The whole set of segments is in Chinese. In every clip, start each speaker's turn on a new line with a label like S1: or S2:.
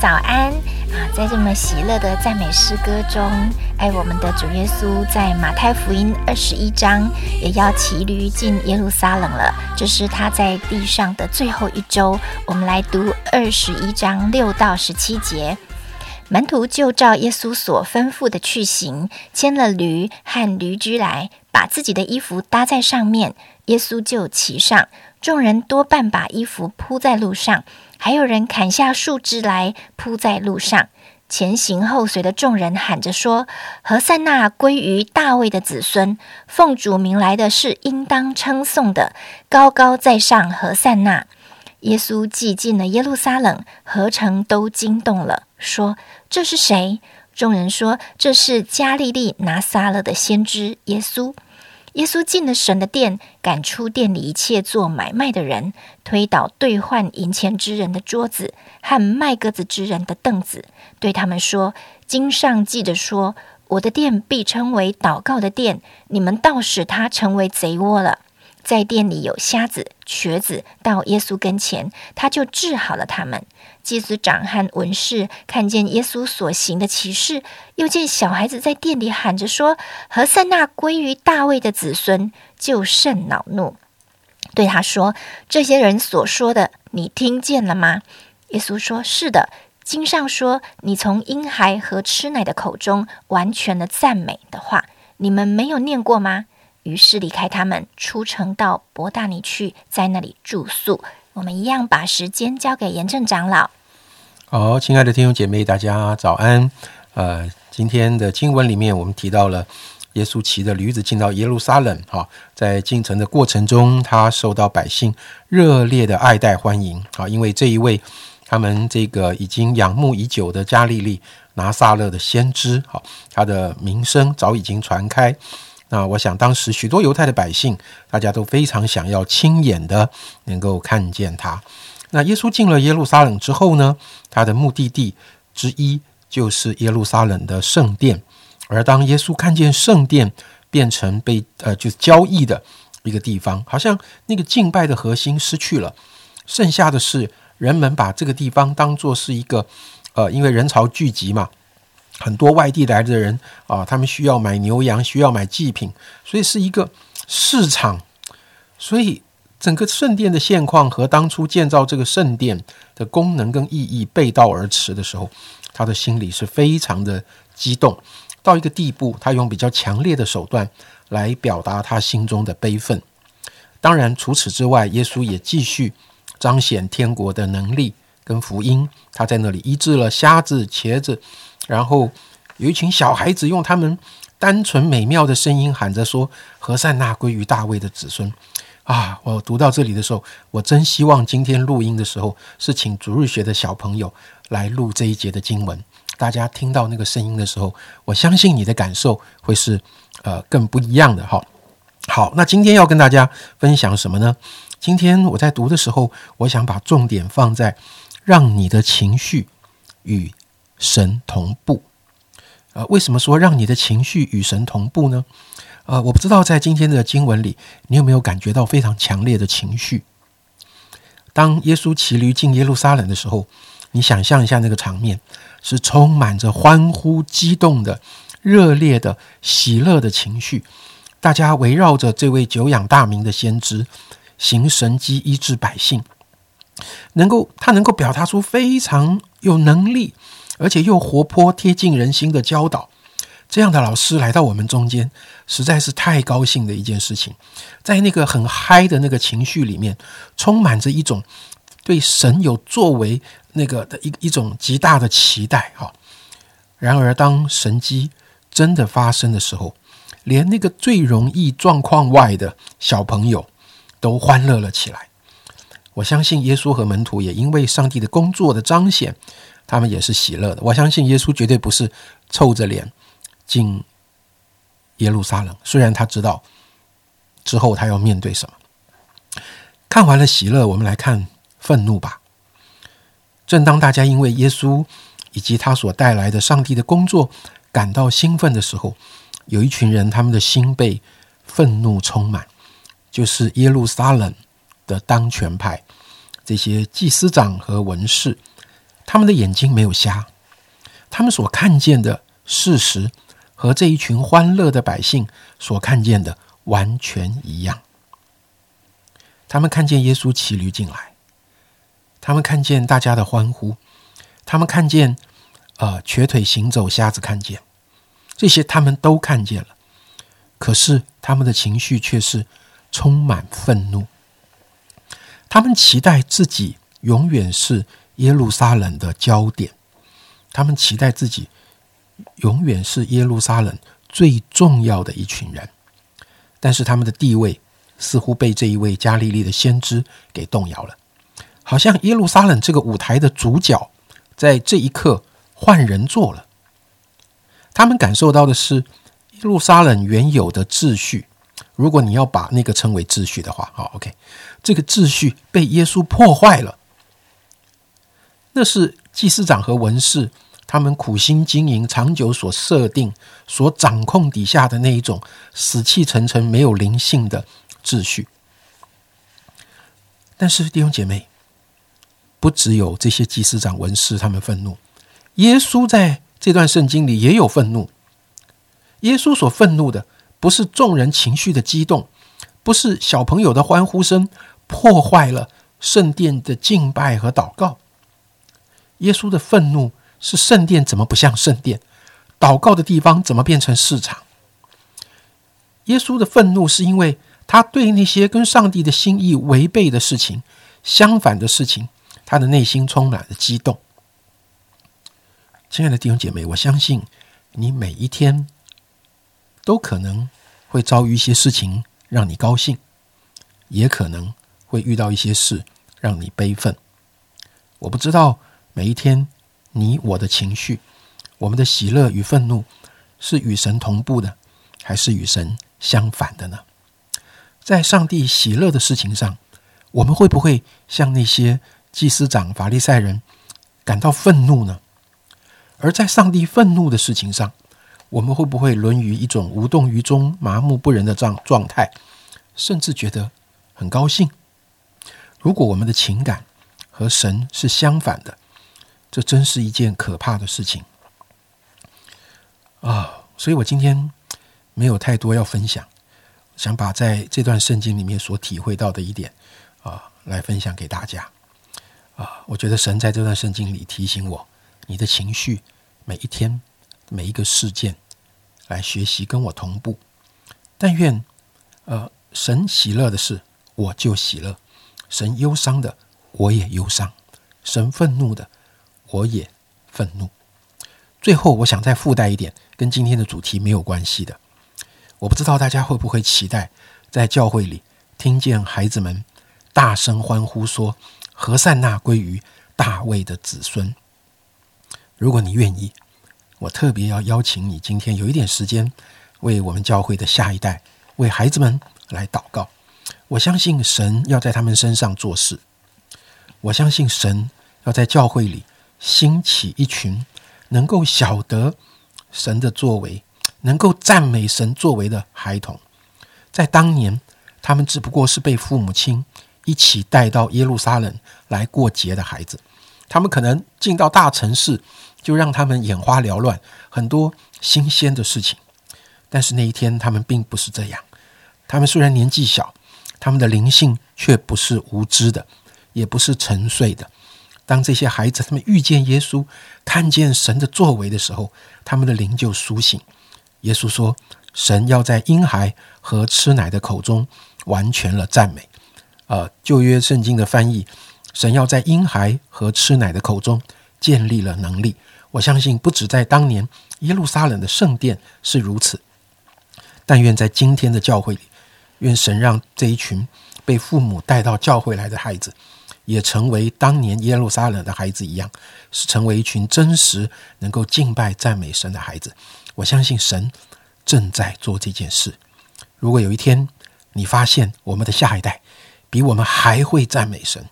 S1: 早安啊！在这么喜乐的赞美诗歌中，哎，我们的主耶稣在马太福音二十一章也要骑驴进耶路撒冷了。这是他在地上的最后一周。我们来读二十一章六到十七节。门徒就照耶稣所吩咐的去行，牵了驴和驴驹来，把自己的衣服搭在上面，耶稣就骑上。众人多半把衣服铺在路上。还有人砍下树枝来铺在路上，前行后随的众人喊着说：“何塞纳归于大卫的子孙，奉主名来的是应当称颂的，高高在上何塞纳。”耶稣既进了耶路撒冷，何城都惊动了，说：“这是谁？”众人说：“这是加利利拿撒勒的先知耶稣。”耶稣进了神的殿，赶出店里一切做买卖的人，推倒兑换银钱之人的桌子和卖鸽子之人的凳子，对他们说：“经上记着说，我的殿必称为祷告的殿，你们倒使它成为贼窝了。”在店里有瞎子、瘸子到耶稣跟前，他就治好了他们。祭司长和文士看见耶稣所行的奇事，又见小孩子在店里喊着说：“何塞那归于大卫的子孙”，就甚恼怒，对他说：“这些人所说的，你听见了吗？”耶稣说：“是的，经上说，你从婴孩和吃奶的口中完全的赞美的话，你们没有念过吗？”于是离开他们，出城到伯大尼去，在那里住宿。我们一样把时间交给严正长老。
S2: 好，亲爱的弟兄姐妹，大家早安。呃，今天的经文里面，我们提到了耶稣骑着驴子进到耶路撒冷。哈，在进城的过程中，他受到百姓热烈的爱戴欢迎。啊，因为这一位他们这个已经仰慕已久的加利利拿撒勒的先知，哈，他的名声早已经传开。那我想，当时许多犹太的百姓，大家都非常想要亲眼的能够看见他。那耶稣进了耶路撒冷之后呢，他的目的地之一就是耶路撒冷的圣殿。而当耶稣看见圣殿变成被呃就是交易的一个地方，好像那个敬拜的核心失去了，剩下的是人们把这个地方当做是一个呃，因为人潮聚集嘛。很多外地来的人啊，他们需要买牛羊，需要买祭品，所以是一个市场。所以整个圣殿的现况和当初建造这个圣殿的功能跟意义背道而驰的时候，他的心里是非常的激动，到一个地步，他用比较强烈的手段来表达他心中的悲愤。当然，除此之外，耶稣也继续彰显天国的能力跟福音。他在那里医治了瞎子、瘸子。然后有一群小孩子用他们单纯美妙的声音喊着说：“何塞那归于大卫的子孙。”啊！我读到这里的时候，我真希望今天录音的时候是请主日学的小朋友来录这一节的经文。大家听到那个声音的时候，我相信你的感受会是呃更不一样的哈。好，那今天要跟大家分享什么呢？今天我在读的时候，我想把重点放在让你的情绪与。神同步，呃，为什么说让你的情绪与神同步呢？呃，我不知道在今天的经文里，你有没有感觉到非常强烈的情绪？当耶稣骑驴进耶路撒冷的时候，你想象一下那个场面，是充满着欢呼、激动的、热烈的、喜乐的情绪，大家围绕着这位久仰大名的先知，行神迹医治百姓，能够他能够表达出非常有能力。而且又活泼贴近人心的教导，这样的老师来到我们中间，实在是太高兴的一件事情。在那个很嗨的那个情绪里面，充满着一种对神有作为那个的一一种极大的期待。哈！然而，当神机真的发生的时候，连那个最容易状况外的小朋友都欢乐了起来。我相信耶稣和门徒也因为上帝的工作的彰显。他们也是喜乐的。我相信耶稣绝对不是臭着脸进耶路撒冷，虽然他知道之后他要面对什么。看完了喜乐，我们来看愤怒吧。正当大家因为耶稣以及他所带来的上帝的工作感到兴奋的时候，有一群人他们的心被愤怒充满，就是耶路撒冷的当权派这些祭司长和文士。他们的眼睛没有瞎，他们所看见的事实和这一群欢乐的百姓所看见的完全一样。他们看见耶稣骑驴进来，他们看见大家的欢呼，他们看见呃瘸腿行走、瞎子看见，这些他们都看见了。可是他们的情绪却是充满愤怒。他们期待自己永远是耶路撒冷的焦点，他们期待自己永远是耶路撒冷最重要的一群人。但是他们的地位似乎被这一位加利利的先知给动摇了，好像耶路撒冷这个舞台的主角在这一刻换人做了。他们感受到的是。耶路撒冷原有的秩序，如果你要把那个称为秩序的话，好，OK，这个秩序被耶稣破坏了。那是祭司长和文士他们苦心经营、长久所设定、所掌控底下的那一种死气沉沉、没有灵性的秩序。但是弟兄姐妹，不只有这些祭司长、文士他们愤怒，耶稣在这段圣经里也有愤怒。耶稣所愤怒的，不是众人情绪的激动，不是小朋友的欢呼声破坏了圣殿的敬拜和祷告。耶稣的愤怒是圣殿怎么不像圣殿，祷告的地方怎么变成市场？耶稣的愤怒是因为他对那些跟上帝的心意违背的事情、相反的事情，他的内心充满了激动。亲爱的弟兄姐妹，我相信你每一天。都可能会遭遇一些事情让你高兴，也可能会遇到一些事让你悲愤。我不知道每一天你我的情绪，我们的喜乐与愤怒是与神同步的，还是与神相反的呢？在上帝喜乐的事情上，我们会不会像那些祭司长、法利赛人感到愤怒呢？而在上帝愤怒的事情上，我们会不会沦于一种无动于衷、麻木不仁的状状态，甚至觉得很高兴？如果我们的情感和神是相反的，这真是一件可怕的事情啊！所以我今天没有太多要分享，想把在这段圣经里面所体会到的一点啊，来分享给大家啊！我觉得神在这段圣经里提醒我：你的情绪，每一天，每一个事件。来学习跟我同步，但愿，呃，神喜乐的事，我就喜乐；神忧伤的，我也忧伤；神愤怒的，我也愤怒。最后，我想再附带一点，跟今天的主题没有关系的。我不知道大家会不会期待在教会里听见孩子们大声欢呼说：“何善那归于大卫的子孙。”如果你愿意。我特别要邀请你，今天有一点时间，为我们教会的下一代，为孩子们来祷告。我相信神要在他们身上做事。我相信神要在教会里兴起一群能够晓得神的作为，能够赞美神作为的孩童。在当年，他们只不过是被父母亲一起带到耶路撒冷来过节的孩子。他们可能进到大城市。就让他们眼花缭乱，很多新鲜的事情。但是那一天，他们并不是这样。他们虽然年纪小，他们的灵性却不是无知的，也不是沉睡的。当这些孩子他们遇见耶稣，看见神的作为的时候，他们的灵就苏醒。耶稣说：“神要在婴孩和吃奶的口中完全了赞美。”呃，旧约圣经的翻译：“神要在婴孩和吃奶的口中建立了能力。”我相信，不止在当年耶路撒冷的圣殿是如此，但愿在今天的教会里，愿神让这一群被父母带到教会来的孩子，也成为当年耶路撒冷的孩子一样，是成为一群真实能够敬拜赞美神的孩子。我相信神正在做这件事。如果有一天你发现我们的下一代比我们还会赞美神，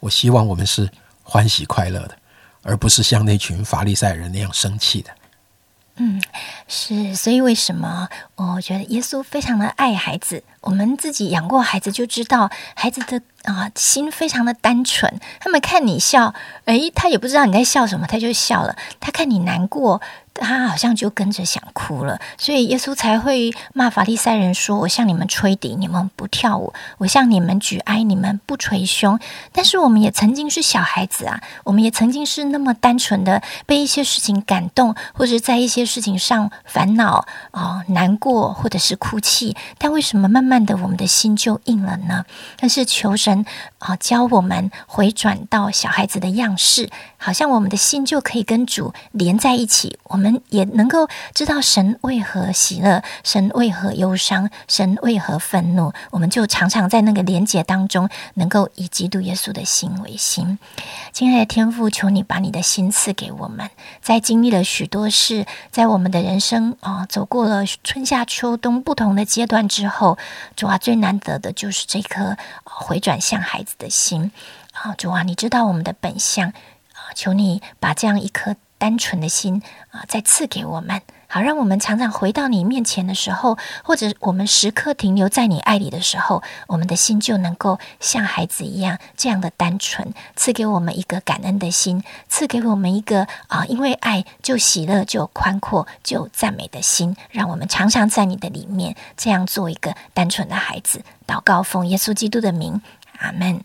S2: 我希望我们是欢喜快乐的。而不是像那群法利赛人那样生气的。
S1: 嗯，是，所以为什么我觉得耶稣非常的爱孩子？我们自己养过孩子就知道，孩子的啊心非常的单纯。他们看你笑，诶，他也不知道你在笑什么，他就笑了。他看你难过。他好像就跟着想哭了，所以耶稣才会骂法利赛人说：“我向你们吹笛，你们不跳舞；我向你们举哀，你们不捶胸。”但是我们也曾经是小孩子啊，我们也曾经是那么单纯的被一些事情感动，或者在一些事情上烦恼啊、难过，或者是哭泣。但为什么慢慢的我们的心就硬了呢？但是求神啊，教我们回转到小孩子的样式，好像我们的心就可以跟主连在一起。我。们也能够知道神为何喜乐，神为何忧伤，神为何愤怒。我们就常常在那个连结当中，能够以基督耶稣的心为心。亲爱的天父，求你把你的心赐给我们，在经历了许多事，在我们的人生啊，走过了春夏秋冬不同的阶段之后，主啊，最难得的就是这颗回转向孩子的心啊！主啊，你知道我们的本相啊，求你把这样一颗。单纯的心啊，再赐给我们，好让我们常常回到你面前的时候，或者我们时刻停留在你爱里的时候，我们的心就能够像孩子一样这样的单纯。赐给我们一个感恩的心，赐给我们一个啊，因为爱就喜乐，就宽阔，就赞美的心，让我们常常在你的里面这样做一个单纯的孩子。祷告奉耶稣基督的名，阿门。